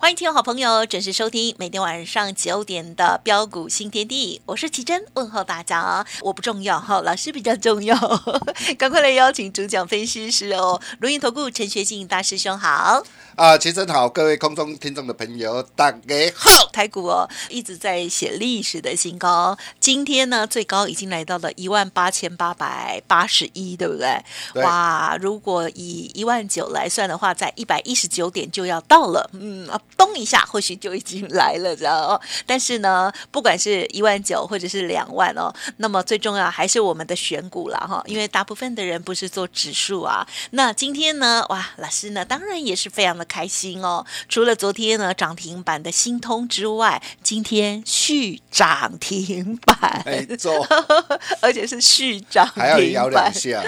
欢迎听众好朋友准时收听每天晚上九点的标股新天地，我是奇珍，问候大家。我不重要哈，老师比较重要，赶快来邀请主讲分析师哦，如云投顾陈学进大师兄好。啊，齐真好，各位空中听众的朋友，大家好。台股哦一直在写历史的新高，今天呢最高已经来到了一万八千八百八十一，对不对？对哇，如果以一万九来算的话，在一百一十九点就要到了，嗯啊，咚一下或许就已经来了，知道哦。但是呢，不管是一万九或者是两万哦，那么最重要还是我们的选股了哈，因为大部分的人不是做指数啊。那今天呢，哇，老师呢当然也是非常的开心哦。除了昨天呢涨停板的新通之外，今天续涨停板，没错，而且是续涨还要停摇两。下。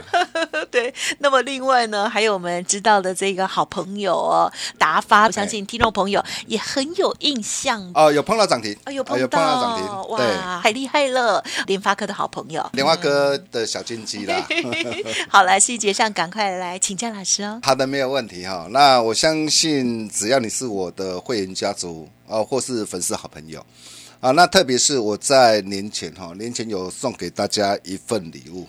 对，那么另外呢，还有我们知道的这个好朋友哦，达发，我相信听众朋友也很有印象。哦，有碰到涨停，哎呦，哦碰到到涨停，对，哇，太厉害了！联发科的好朋友，联发科的小金鸡啦。好，来细节上赶快来请教老师哦。好的，没有问题哈。那我相信，只要你是我的会员家族哦，或是粉丝好朋友啊，那特别是我在年前哈，年前有送给大家一份礼物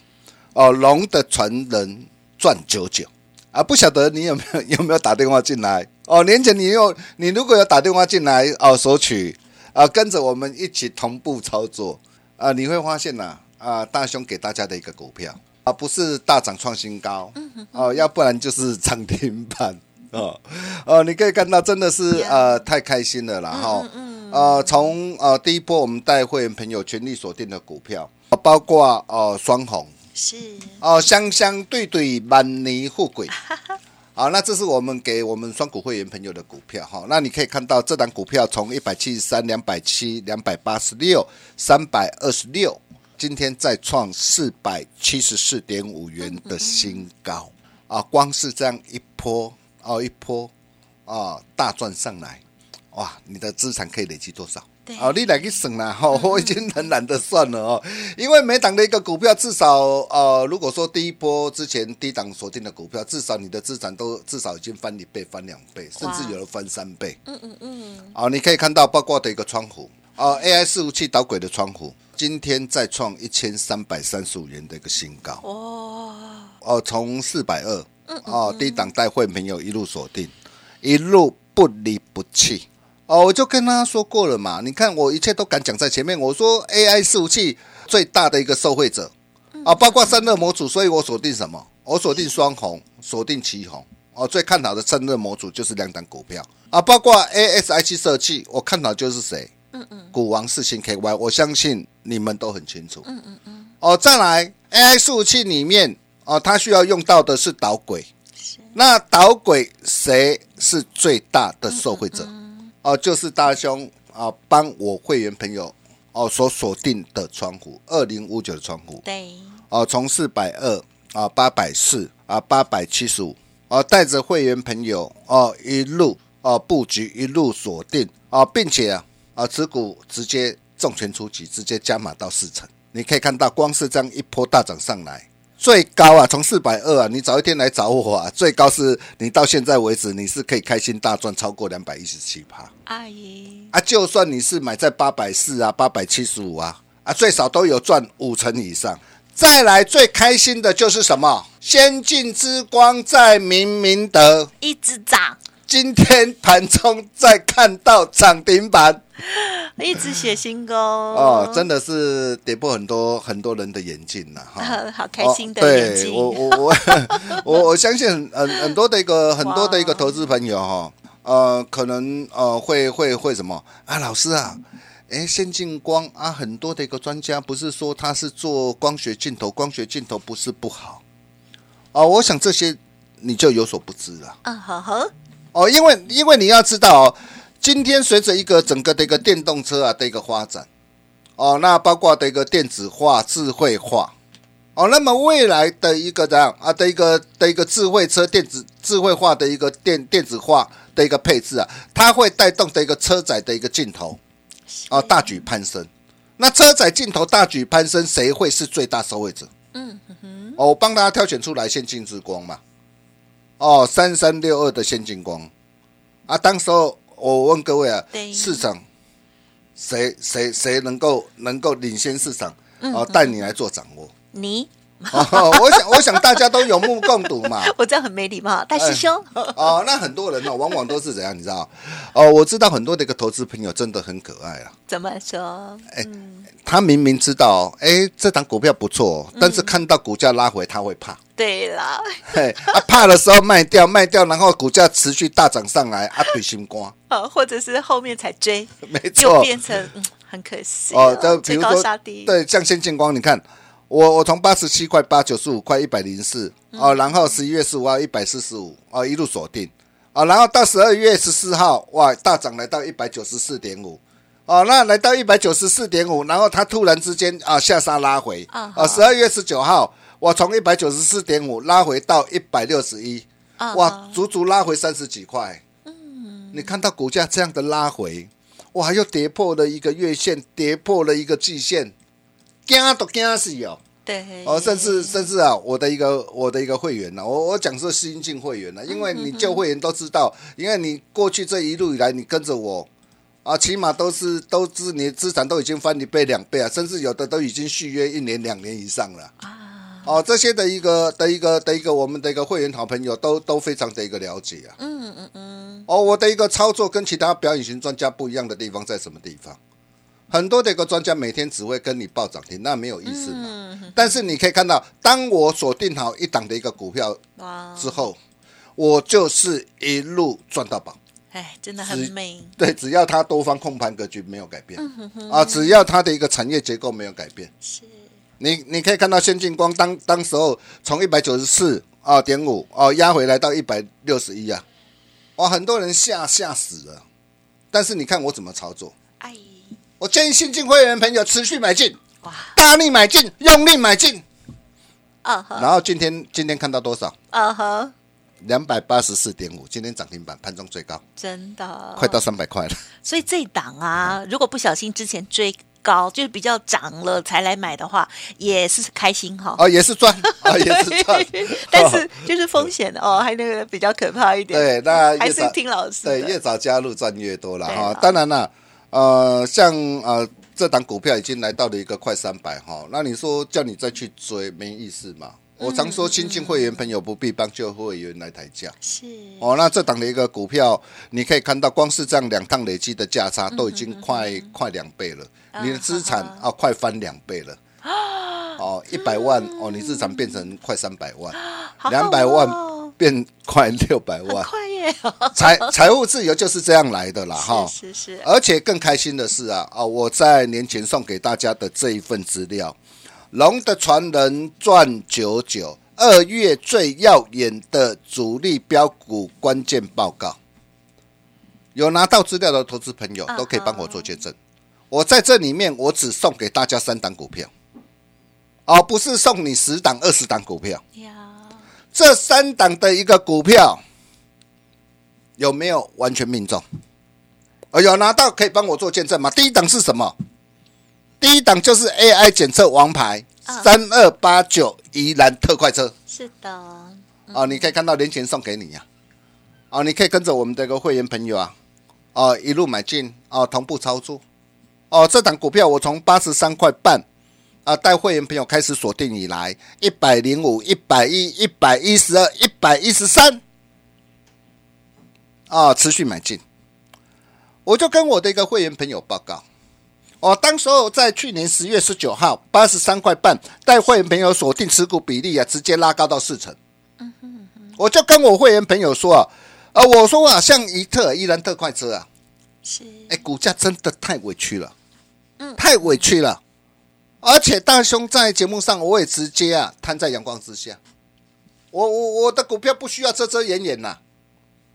哦，龙的传人赚九九啊，不晓得你有没有有没有打电话进来？哦？年前你有你如果有打电话进来哦，索取啊，跟着我们一起同步操作。啊，你会发现呐啊，大兄给大家的一个股票啊，不是大涨创新高哦，要不然就是涨停板 哦哦，你可以看到真的是呃太开心了啦哈。呃，从呃第一波我们带会员朋友全力锁定的股票，呃包括呃双红是，哦，相相对对，满泥富贵。好，那这是我们给我们双股会员朋友的股票哈。那你可以看到这档股票从一百七十三、两百七、两百八十六、三百二十六，今天再创四百七十四点五元的新高啊！光是这样一波哦，一波啊，大赚上来，哇，你的资产可以累积多少？对。哦，你来去算啦，哈、我已经很懒得算了哦，因为每档的一个股票，至少呃，如果说第一波之前低档锁定的股票，至少你的资产都至少已经翻一倍、翻两倍，甚至有的翻三倍。嗯嗯嗯，哦，你可以看到包括的一个窗户，哦，AI 伺服器导轨的窗户，今天再创一千三百三十五元的一个新高。哇，哦，从四百二哦，低档带会朋友一路锁定，一路不离不弃。哦，我就跟他说过了嘛，你看我一切都敢讲在前面，我说 AI 伺服器最大的一个受惠者啊，包括散热模组，所以我锁定什么？我锁定双红，锁定旗红。哦，最看好的散热模组就是两档股票啊，包括 ASIC 设计，我看好就是谁？嗯嗯，股王四星 KY，我相信你们都很清楚。嗯嗯嗯。哦，再来 AI 伺服器里面哦，它需要用到的是导轨。那导轨谁是最大的受惠者？哦，就是大兄啊，帮我会员朋友哦所锁定的窗户，二零五九的窗户对，哦，从四百二啊，八百四啊，八百七十五哦，带着会员朋友哦一路哦布局，一路锁定啊，并且啊啊持股直接重拳出击，直接加码到四成。你可以看到，光是这样一波大涨上来，最高啊，从四百二啊，你早一天来找我啊，最高是你到现在为止，你是可以开心大赚超过两百一十七趴阿姨，啊！就算你是买在八百四啊、八百七十五啊啊，最少都有赚五成以上。再来最开心的就是什么？先进之光在明明德，一直涨，今天盘中再看到涨停板一直写新高哦，真的是跌破很多很多人的眼镜了哈。好开心的哦眼镜，对我我我 我我相信很很很多的一个很多的一个投资朋友哈，呃，可能呃会会会什么？啊，老师啊，哎，先进光啊，很多的一个专家不是说他是做光学镜头，光学镜头不是不好。啊，我想这些你就有所不知了。嗯好好，哦，因为因为你要知道哦，今天随着一个整个的一个电动车啊的一个发展，哦，那包括的一个电子化、智慧化，哦，那么未来的一个这样啊的一个的一个智慧车电子智慧化的一个电电子化的一个配置啊，它会带动的一个车载的一个镜头，哦，大举攀升。那车载镜头大举攀升，谁会是最大受惠者？嗯哼哼，哦，我帮大家挑选出来先进之光嘛。哦，三三六二的先进光啊，当时候我问各位啊，市场谁谁谁能够能够领先市场嗯哦，带你来做掌握。你哦，我想我想大家都有目共睹嘛。我这样很没礼貌，大师兄，哦，那很多人哦，往往都是怎样，你知道？哦，我知道很多的一个投资朋友真的很可爱啊。怎么说？哎他明明知道，哎，这档股票不错，嗯但是看到股价拉回，他会怕。对啦，嘿，啊，怕的时候卖掉，卖掉，然后股价持续大涨上来，啊，对心光，啊，或者是后面才追，没就错。变成嗯很可惜哦哦，，追就比如说对，像先进光，你看我我从八十七块八、九十五块、一百零四哦，然后十一月十五号一百四十五哦，一路锁定。哦，然后到十二月十四号哇，大涨来到一百九十四点五。哦，那来到一百九十四点五，然后它突然之间啊下杀拉回，啊啊，十二月十九号，我从一百九十四点五拉回到一百六十一，啊哇，足足拉回三十几块。嗯，你看到股价这样的拉回，哇，又跌破了一个月线，跌破了一个季线，惊都惊死哦！对，哦，甚至甚至啊，我的一个我的一个会员呢、我我讲是新进会员呢、因为你旧会员都知道，因为你过去这一路以来，你跟着我。啊，起码都是都是你的资产都已经翻一倍两倍啊，甚至有的都已经续约一年两年以上了啊。哦，这些的一个的一个的一个我们的一个会员好朋友都都非常的一个了解啊。嗯嗯嗯，哦，我的一个操作跟其他表演型专家不一样的地方在什么地方？很多的一个专家每天只会跟你报涨停，那没有意思嘛。嗯，但是你可以看到，当我锁定好一档的一个股票，之后，我就是一路赚到宝。哎，真的很只美，对，只要它多方控盘格局没有改变嗯啊，只要它的一个产业结构没有改变，是，你你可以看到先进光当当时候从一百九十四啊点五哦压回来到一百六十一啊，哇，很多人吓吓死了。但是你看我怎么操作？哎，我建议新进会员朋友持续买进，哇，大力买进，用力买进。然后今天今天看到多少？啊哈，两百八十四点五，今天涨停板，盘中最高，真的，快到三百块了。所以这一档啊，如果不小心之前追高，就是比较涨了才来买的话，也是开心哈。哦，也是赚，哦，也是赚。但是就是风险哦，还那个比较可怕一点。对，那还是听老师的。对越早加入赚越多了哈啦。当然了，呃，像呃这档股票已经来到了一个快三百哈，那你说叫你再去追没意思嘛？我常说，新进会员朋友不必帮旧会员来抬价。是哦，那这档的一个股票，你可以看到，光是这样两趟累积的价差都已经快、快两倍了，你的资产啊快翻两倍了。哦，一百万哦，你资产变成快三百万，两百万哦变快六百万，快耶！财财务自由就是这样来的啦哈。是是是，而且更开心的是啊啊，我在年前送给大家的这一份资料，《龙的传人赚九九》二月最耀眼的主力标股关键报告，有拿到资料的投资朋友嗯都可以帮我做见证。我在这里面，我只送给大家三档股票，哦不是送你十档、二十档股票。呀，这三档的一个股票有没有完全命中？呃，有拿到可以帮我做见证吗？第一档是什么？第一档就是 AI 检测王牌啊三二八九宜兰特快车是的，哦，你可以看到年前送给你呀、哦，你可以跟着我们的一个会员朋友啊，哦，一路买进哦，同步操作哦。这档股票我从八十三块半啊，带会员朋友开始锁定以来，一百零五、一百一、一百一十二、一百一十三啊，持续买进。我就跟我的一个会员朋友报告，哦，当时候在去年十月十九号八十三块半，带会员朋友锁定持股比例啊，直接拉高到四成。我就跟我会员朋友说啊，呃，我说啊，像怡特、伊兰特快车啊，是哎，股价真的太委屈了，嗯太委屈了。而且大兄在节目上，我也直接啊摊在阳光之下，我我我的股票不需要遮遮掩掩呐、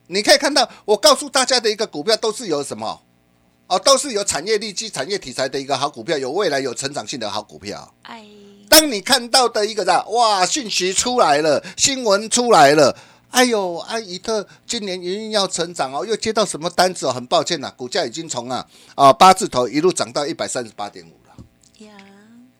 你可以看到，我告诉大家的一个股票都是有什么哦，都是有产业利基、产业题材的一个好股票，有未来、有成长性的好股票。哎，当你看到的一个啥，哇，讯息出来了，新闻出来了。哎呦，阿姨特今年一定要成长哦，又接到什么单子哦？很抱歉呐、股价已经从啊啊八字头一路涨到一百三十八点五了。呀，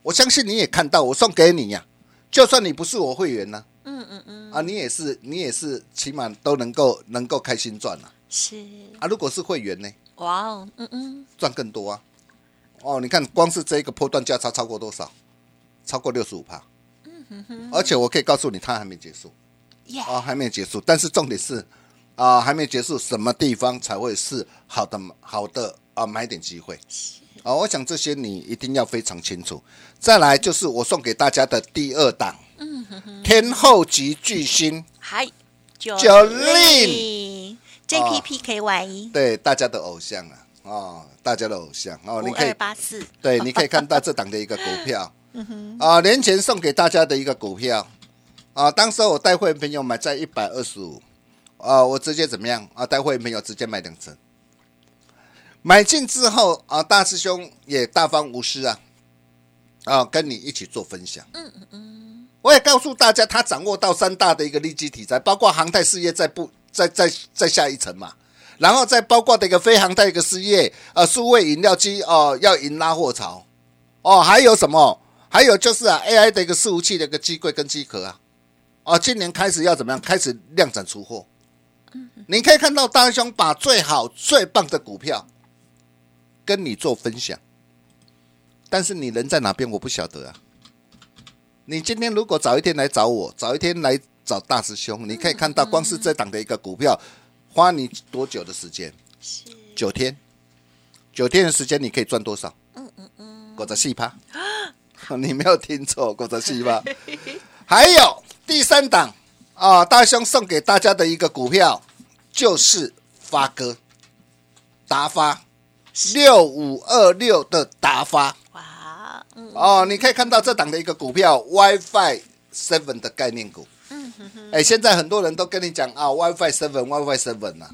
我相信你也看到，我送给你呀、就算你不是我会员呢、嗯嗯嗯，啊，你也是，你也是，起码都能够能够开心赚了是，啊。如果是会员呢，哇哦，嗯嗯，赚更多啊。哦，你看光是这一个波段价差超过多少？超过六十五趴。而且我可以告诉你，它还没结束耶，啊，还没结束。但是重点是啊，还没结束，什么地方才会是好的好的啊买点机会？啊，我想这些你一定要非常清楚。再来就是我送给大家的第二档，嗯哼哼天后级巨星。嗨，九九令 JPPKY 对大家的偶像啊，哦，大家的偶像哦，你可以二八四，对，你可以看到这档的一个股票，啊，年前送给大家的一个股票，啊，当时我带会员朋友买在一百二十五，啊，我直接怎么样啊？带会员朋友直接买两成，买进之后啊，大师兄也大方无私啊，啊，跟你一起做分享。嗯嗯嗯，我也告诉大家，他掌握到三大的一个利基题材，包括航太事业在不在在在下一层嘛。然后再包括的一个非航太一个事业，呃，数位饮料机哦、要迎拉货潮，哦，还有什么？还有就是啊，AI 的一个伺服器的一个机柜跟机壳啊，哦，今年开始要怎么样？开始量产出货。你可以看到大兄把最好最棒的股票跟你做分享，但是你人在哪边我不晓得啊。你今天如果早一天来找我，早一天来找大师兄，你可以看到光是这档的一个股票，花你多久的时间？九天，九天的时间你可以赚多少？嗯嗯嗯，果子细趴，你没有听错，果子细趴。还有第三档啊，大兄送给大家的一个股票就是发哥达发六五二六的达发哇，嗯，哦，你可以看到这档的一个股票 WiFi Seven 的概念股。哎，现在很多人都跟你讲啊，WiFi Seven，WiFi Seven 呐，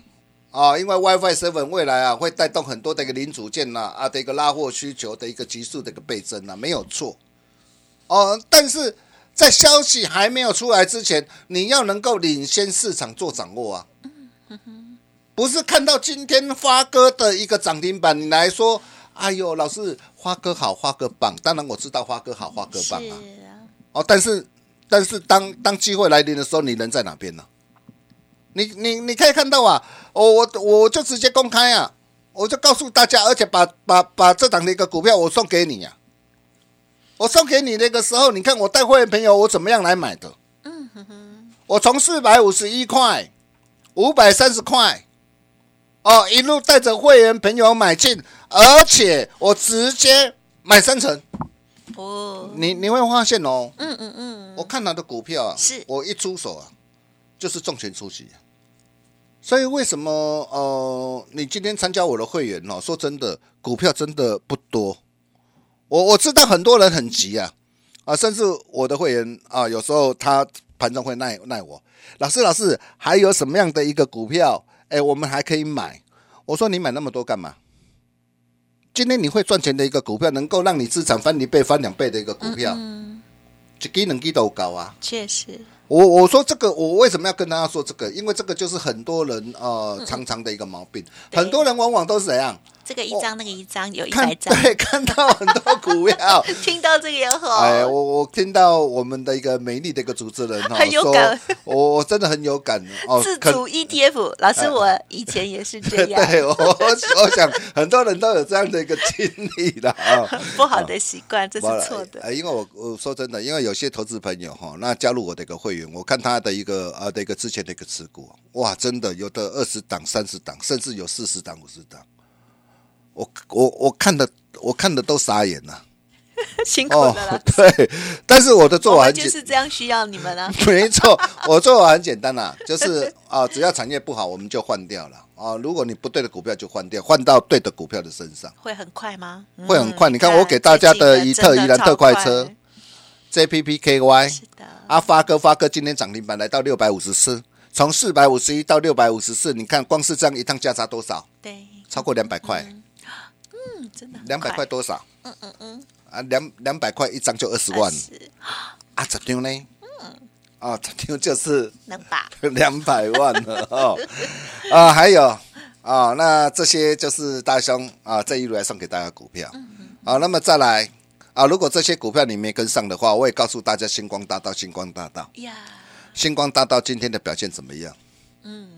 啊，因为 WiFi Seven 未来啊会带动很多的一个零组件呐啊的一个拉货需求的一个急速的一个倍增呐，没有错。哦，但是在消息还没有出来之前，你要能够领先市场做掌握啊。不是看到今天花哥的一个涨停板，你来说，哎呦，老师，花哥好，花哥棒。当然我知道花哥好，花哥棒啊。啊，哦，但是但是当当机会来临的时候，你人在哪边呢？你你你可以看到啊，我我我就直接公开啊，我就告诉大家，而且把把把这档的一个股票我送给你呀、我送给你那个时候，你看我带会员朋友我怎么样来买的？嗯哼哼，我从四百五十一块、五百三十块，哦，一路带着会员朋友买进，而且我直接买三成。哦，你你会发现哦，嗯嗯嗯，我看他的股票啊，是我一出手啊，就是重拳出击、啊。所以为什么呃，你今天参加我的会员哦？说真的，股票真的不多。我我知道很多人很急啊啊，甚至我的会员啊，有时候他盘中会耐耐我，老师老师还有什么样的一个股票？哎，我们还可以买。我说你买那么多干嘛？今天你会赚钱的一个股票，能够让你资产翻一倍、翻两倍的一个股票，嗯，一基两基都高啊！确实，我我说这个，我为什么要跟大家说这个？因为这个就是很多人呃常常的一个毛病，很多人往往都是怎样这个一张那个一张有一看百张，对 看到很多股票。听到这个也好，哎，我我听到我们的一个美丽的一个主持人哈、很有说感，我我真的很有感。哦。可自主 ETF，老师我以前也是这样，对我我我想很多人都有这样的一个经历的啊。不好的习惯，这是不错的，呃因为我我说真的，因为有些投资朋友哈，那加入我的一个会员，我看他的一个呃的一个之前的一个持股，哇，真的有的二十档、三十档，甚至有四十档、五十档，我我我看的我看的都傻眼了。辛苦哦了啦，，对，但是我的做法就是这样需要你们啊，没错，我做法很简单啦，就是啊，只要产业不好，我们就换掉了啊。如果你不对的股票就换掉，换到对的股票的身上。会很快吗？会很快嗯你看我给大家的一特宜兰特快车，JPPKY 是的，啊，发哥发哥今天涨停板来到六百五十四，从四百五十一到六百五十四，你看光是这样一趟价差多少？对，超过两百块，嗯，真的两百快块多少？嗯嗯嗯，啊，两两百块一张就二十万是啊，十张呢？啊，十张就是两百？两百万了哦。啊，还有啊，那这些就是大兄啊这一路来送给大家股票。啊，那么再来啊，如果这些股票你没跟上的话，我也告诉大家，星光大道，星光大道，呀，星光大道今天的表现怎么样？嗯，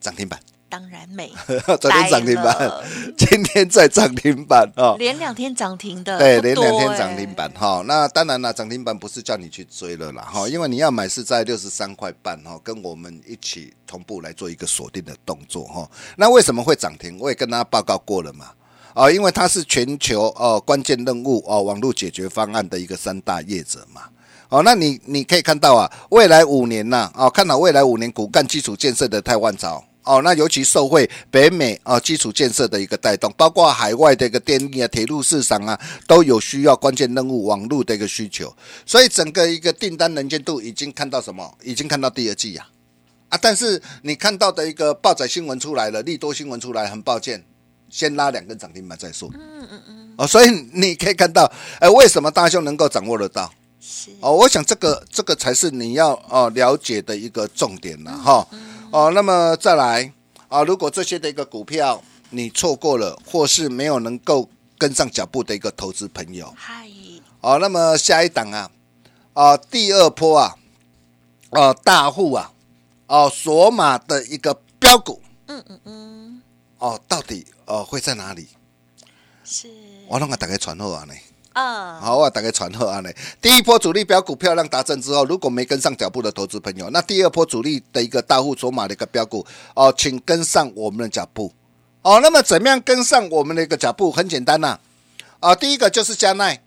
涨停板，当然美，昨天涨停板，今天再涨停板哦。连两天涨停的，对，连两天哎涨停板哈。那当然了，涨停板不是叫你去追了啦哈，因为你要买是在六十三块半哈，跟我们一起同步来做一个锁定的动作哈。那为什么会涨停？我也跟大家报告过了嘛。啊，因为它是全球哦关键任务哦网络解决方案的一个三大业者嘛。哦，那你你可以看到啊，未来五年呐、哦，看到未来五年骨干基础建设的台湾潮。哦，那尤其受惠北美啊、基础建设的一个带动，包括海外的一个电力啊、铁路市场啊，都有需要关键任务网络的一个需求，所以整个一个订单能见度已经看到什么？已经看到第二季呀、啊，但是你看到的一个报载新闻出来了，利多新闻出来，很抱歉，先拉两根涨停板再说。嗯嗯嗯。哦，所以你可以看到，呃，为什么大兄能够掌握得到？是哦，我想这个这个才是你要哦了解的一个重点了哈。哦，那么再来啊，如果这些的一个股票你错过了，或是没有能够跟上脚步的一个投资朋友，嗨，哦，那么下一档啊，啊，第二波啊，哦，大户啊，哦，索马的一个标股，嗯嗯嗯，哦，到底哦会在哪里？是。我让他打开传后啊呢。啊，好，我大概传贺安呢。第一波主力标股漂亮达阵之后，如果没跟上脚步的投资朋友，那第二波主力的一个大户筹码的一个标股哦，请跟上我们的脚步哦。那么怎么样跟上我们的一个脚步？很简单呐、啊，第一个就是加奈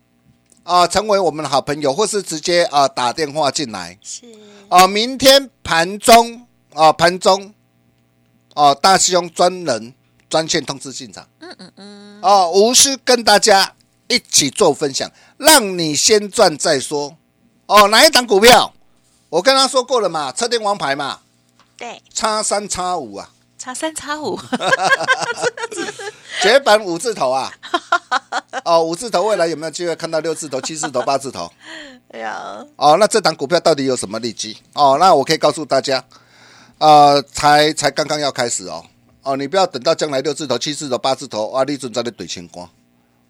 啊，成为我们的好朋友，或是直接啊打电话进来是啊。明天盘中啊，盘中啊，大师兄专人专线通知进场。嗯嗯嗯，哦，无需跟大家一起做分享，让你先赚再说。哦，哪一档股票？我跟他说过了嘛，车电王牌嘛，对，叉三叉五啊，差三差五，绝版五字头啊。哦，五字头未来有没有机会看到六字头、七字头、八字头？有，哦，那这档股票到底有什么利基？哦，那我可以告诉大家，呃，才才刚刚要开始哦。哦，你不要等到将来六字头、七字头、八字头啊，利润在那怼清光。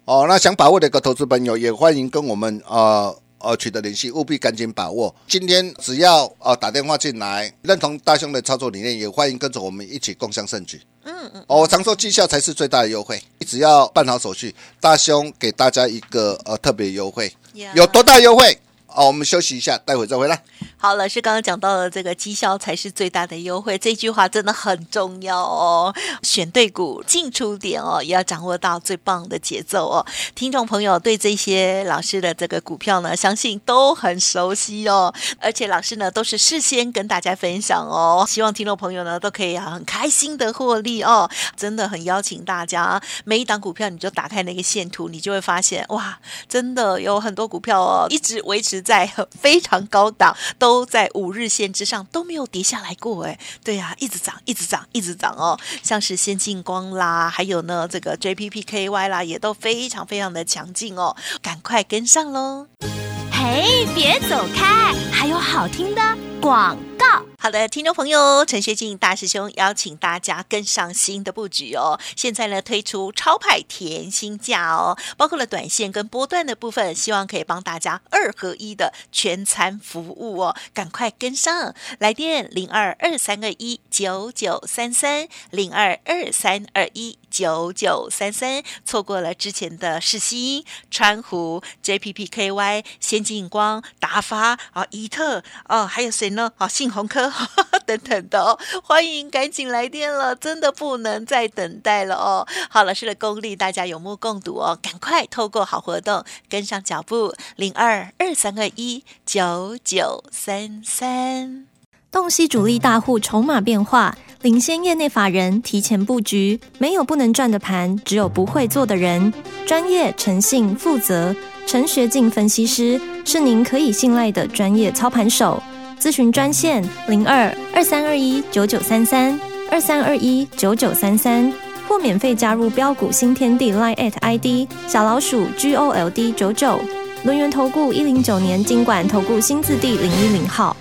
哦，那想把握的一个投资朋友，也欢迎跟我们呃呃取得联系，务必赶紧把握。今天只要呃打电话进来，认同大兄的操作理念，也欢迎跟着我们一起共享盛举。嗯嗯，哦，我常说绩效才是最大的优惠，只要办好手续，大兄给大家一个呃特别优惠，呀有多大优惠？哦，我们休息一下，待会再回来。好，老师刚刚讲到了这个绩效才是最大的优惠，这句话真的很重要哦。选对股，进出点哦，也要掌握到最棒的节奏哦。听众朋友对这些老师的这个股票呢，相信都很熟悉哦，而且老师呢都是事先跟大家分享哦，希望听众朋友呢都可以啊很开心的获利哦。真的很邀请大家，每一档股票你就打开那个线图，你就会发现哇，真的有很多股票哦，一直维持在非常高档，都在五日线之上，都没有跌下来过。哎，对呀、一直涨，一直涨，一直涨哦。像是先进光啦，还有呢这个 JPPKY 啦，也都非常非常的强劲哦，赶快跟上喽。嘿，别走开，还有好听的广。好的，听众朋友，陈学进大师兄邀请大家跟上新的布局哦。现在呢推出超派甜心价哦，包括了短线跟波段的部分，希望可以帮大家二合一的全餐服务哦，赶快跟上！来电零二二三二一九九三三零二二三二一九九三三，错过了之前的世新、川湖、JPPKY、先进光、达发啊、怡特哦，还有谁呢？啊，信鸿科 等等的哦，欢迎赶紧来电了，真的不能再等待了哦。好，老师的功力大家有目共睹哦，赶快透过好活动跟上脚步，零二二三二一九九三三。洞悉主力大户筹码变化，领先业内法人提前布局，没有不能赚的盘，只有不会做的人。专业、诚信、负责，陈学进分析师是您可以信赖的专业操盘手。咨询专线零二二三二一九九三三二三二一九九三三，或免费加入标股新天地 Line at ID 小老鼠 G O L D 九九。轮源投顾一零九年经管投顾新字第零一零号。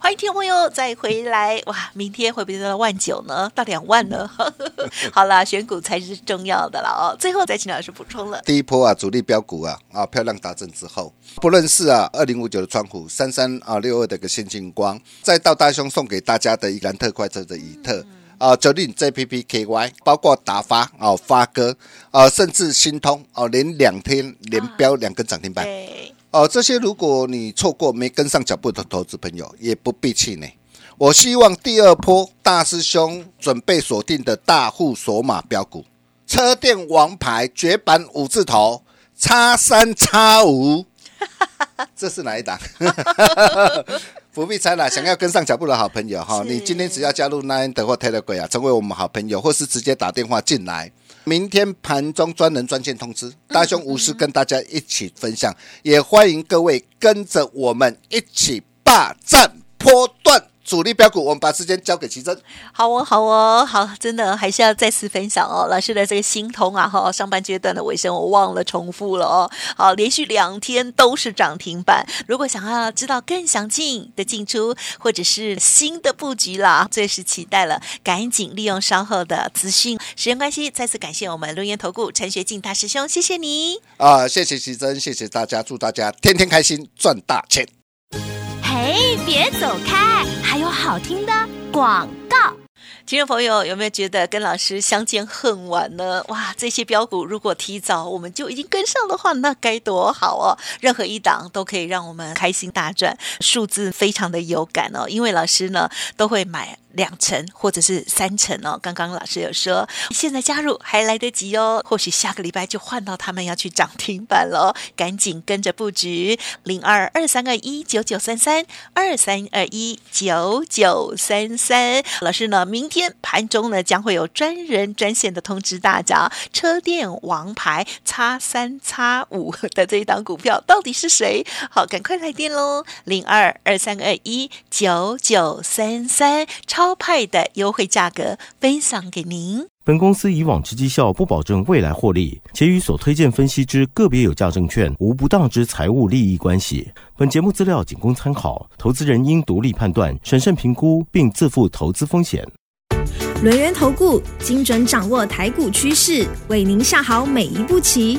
欢迎听众朋友再回来哇！明天会不会到万九呢？到两万呢？好啦，选股才是重要的了哦。最后再请老师补充了。第一波啊，主力标股啊啊漂亮达阵之后，不论是啊二零五九的窗户，三三啊六二的一个先进光，再到大兄送给大家的一兰特快车的以特。啊，九令 JPPKY，包括达发哦，发哥啊，甚至新通哦，连两天连标两根涨停板。对，哦，这些如果你错过没跟上脚步的投资朋友，也不必气馁。我希望第二波大师兄准备锁定的大户索马标股，车店王牌绝版五字头，叉三叉五，这是哪一档？不必猜了，想要跟上脚步的好朋友哈，你今天只要加入 Nine 的或 Telegram 啊，成为我们好朋友，或是直接打电话进来。明天盘中专人专线通知，大雄无私跟大家一起分享，也欢迎各位跟着我们一起霸占波段主力标股。我们把时间交给奇珍。好哦，好哦，好，真的还是要再次分享哦。老师的这个心通啊，哈，上半阶段的尾声我忘了重复了哦。好，连续两天都是涨停板。如果想要知道更详尽的进出，或者是新的布局啦，最是期待了，赶紧利用稍后的资讯。时间关系，再次感谢我们龙岩投顾陈学进大师兄，谢谢你。啊，谢谢奇珍，谢谢大家，祝大家天天开心，赚大钱。哎，别走开，还有好听的广告。听众朋友有没有觉得跟老师相见恨晚呢？哇，这些标股如果提早我们就已经跟上的话，那该多好哦！任何一档都可以让我们开心大赚，数字非常的有感哦。因为老师呢都会买两成或者是三成哦。刚刚老师有说，现在加入还来得及哦，或许下个礼拜就换到他们要去涨停板了，赶紧跟着布局零二二三二一九九三三二三二一九九三三。老师呢，明天盘中呢将会有专人专线的通知大家，车店王牌叉三叉五 的这一档股票到底是谁？好，赶快来电喽，零二二三二一九九三三，超派的优惠价格分享给您。本公司以往之绩效不保证未来获利，且与所推荐分析之个别有价证券无不当之财务利益关系。本节目资料仅供参考，投资人应独立判断、审慎评估，并自负投资风险。轮源投顾精准掌握台股趋势，为您下好每一步棋。